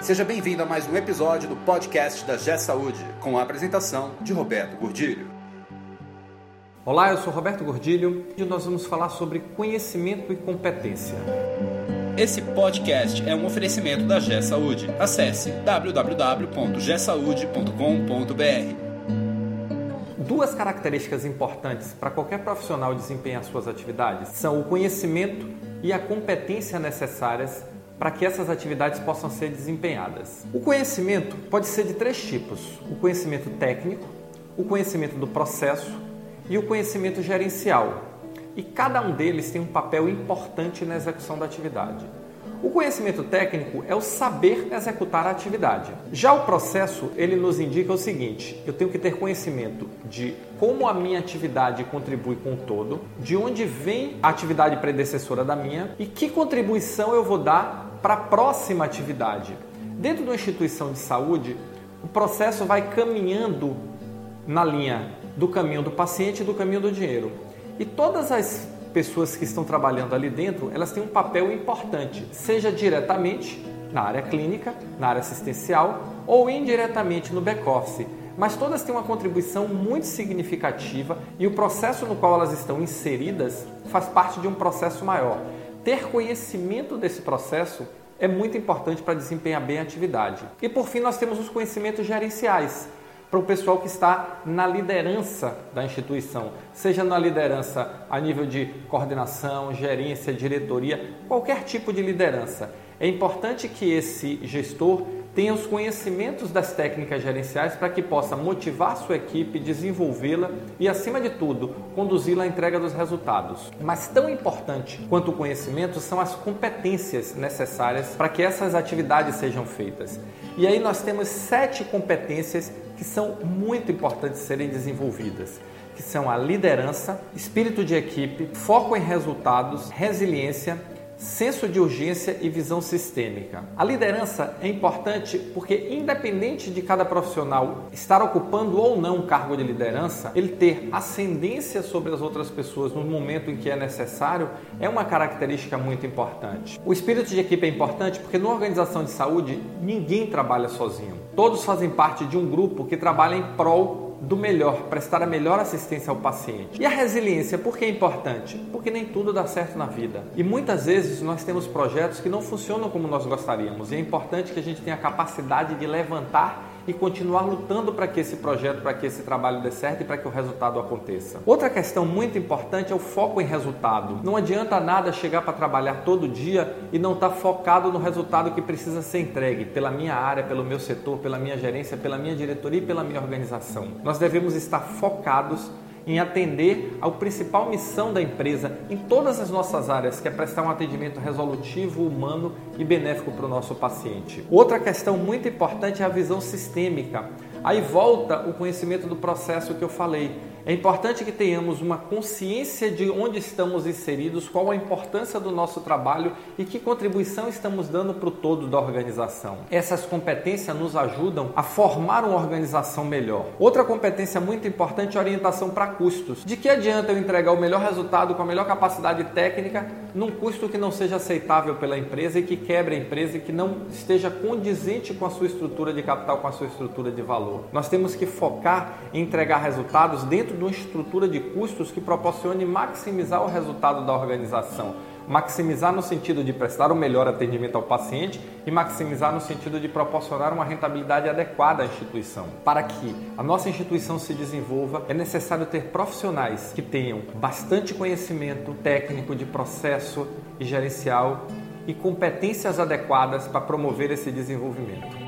Seja bem-vindo a mais um episódio do podcast da G Saúde, com a apresentação de Roberto Gordilho. Olá, eu sou Roberto Gordilho e nós vamos falar sobre conhecimento e competência. Esse podcast é um oferecimento da G Saúde. Acesse www.gsaude.com.br. Duas características importantes para qualquer profissional desempenhar suas atividades são o conhecimento e a competência necessárias para que essas atividades possam ser desempenhadas. O conhecimento pode ser de três tipos: o conhecimento técnico, o conhecimento do processo e o conhecimento gerencial. E cada um deles tem um papel importante na execução da atividade. O conhecimento técnico é o saber executar a atividade. Já o processo, ele nos indica o seguinte: eu tenho que ter conhecimento de como a minha atividade contribui com o todo, de onde vem a atividade predecessora da minha e que contribuição eu vou dar para a próxima atividade. Dentro de uma instituição de saúde, o processo vai caminhando na linha do caminho do paciente e do caminho do dinheiro. E todas as pessoas que estão trabalhando ali dentro, elas têm um papel importante, seja diretamente na área clínica, na área assistencial ou indiretamente no back-office. Mas todas têm uma contribuição muito significativa e o processo no qual elas estão inseridas faz parte de um processo maior ter conhecimento desse processo é muito importante para desempenhar bem a atividade. E por fim, nós temos os conhecimentos gerenciais para o pessoal que está na liderança da instituição, seja na liderança a nível de coordenação, gerência, diretoria, qualquer tipo de liderança. É importante que esse gestor tenha os conhecimentos das técnicas gerenciais para que possa motivar sua equipe, desenvolvê-la e, acima de tudo, conduzi-la à entrega dos resultados. Mas tão importante quanto o conhecimento são as competências necessárias para que essas atividades sejam feitas. E aí nós temos sete competências que são muito importantes serem desenvolvidas que são a liderança, espírito de equipe, foco em resultados, resiliência, senso de urgência e visão sistêmica. A liderança é importante porque, independente de cada profissional estar ocupando ou não um cargo de liderança, ele ter ascendência sobre as outras pessoas no momento em que é necessário é uma característica muito importante. O espírito de equipe é importante porque, numa organização de saúde, ninguém trabalha sozinho. Todos fazem parte de um grupo que trabalha em prol do melhor, prestar a melhor assistência ao paciente. E a resiliência, por que é importante? Porque nem tudo dá certo na vida. E muitas vezes nós temos projetos que não funcionam como nós gostaríamos. E é importante que a gente tenha a capacidade de levantar e continuar lutando para que esse projeto, para que esse trabalho dê certo e para que o resultado aconteça. Outra questão muito importante é o foco em resultado. Não adianta nada chegar para trabalhar todo dia e não estar tá focado no resultado que precisa ser entregue pela minha área, pelo meu setor, pela minha gerência, pela minha diretoria e pela minha organização. Nós devemos estar focados em atender ao principal missão da empresa em todas as nossas áreas, que é prestar um atendimento resolutivo, humano e benéfico para o nosso paciente. Outra questão muito importante é a visão sistêmica. Aí volta o conhecimento do processo que eu falei. É importante que tenhamos uma consciência de onde estamos inseridos, qual a importância do nosso trabalho e que contribuição estamos dando para o todo da organização. Essas competências nos ajudam a formar uma organização melhor. Outra competência muito importante é a orientação para custos. De que adianta eu entregar o melhor resultado com a melhor capacidade técnica num custo que não seja aceitável pela empresa e que quebre a empresa e que não esteja condizente com a sua estrutura de capital, com a sua estrutura de valor? Nós temos que focar em entregar resultados dentro de uma estrutura de custos que proporcione maximizar o resultado da organização. Maximizar no sentido de prestar o melhor atendimento ao paciente e maximizar no sentido de proporcionar uma rentabilidade adequada à instituição. Para que a nossa instituição se desenvolva, é necessário ter profissionais que tenham bastante conhecimento técnico de processo e gerencial e competências adequadas para promover esse desenvolvimento.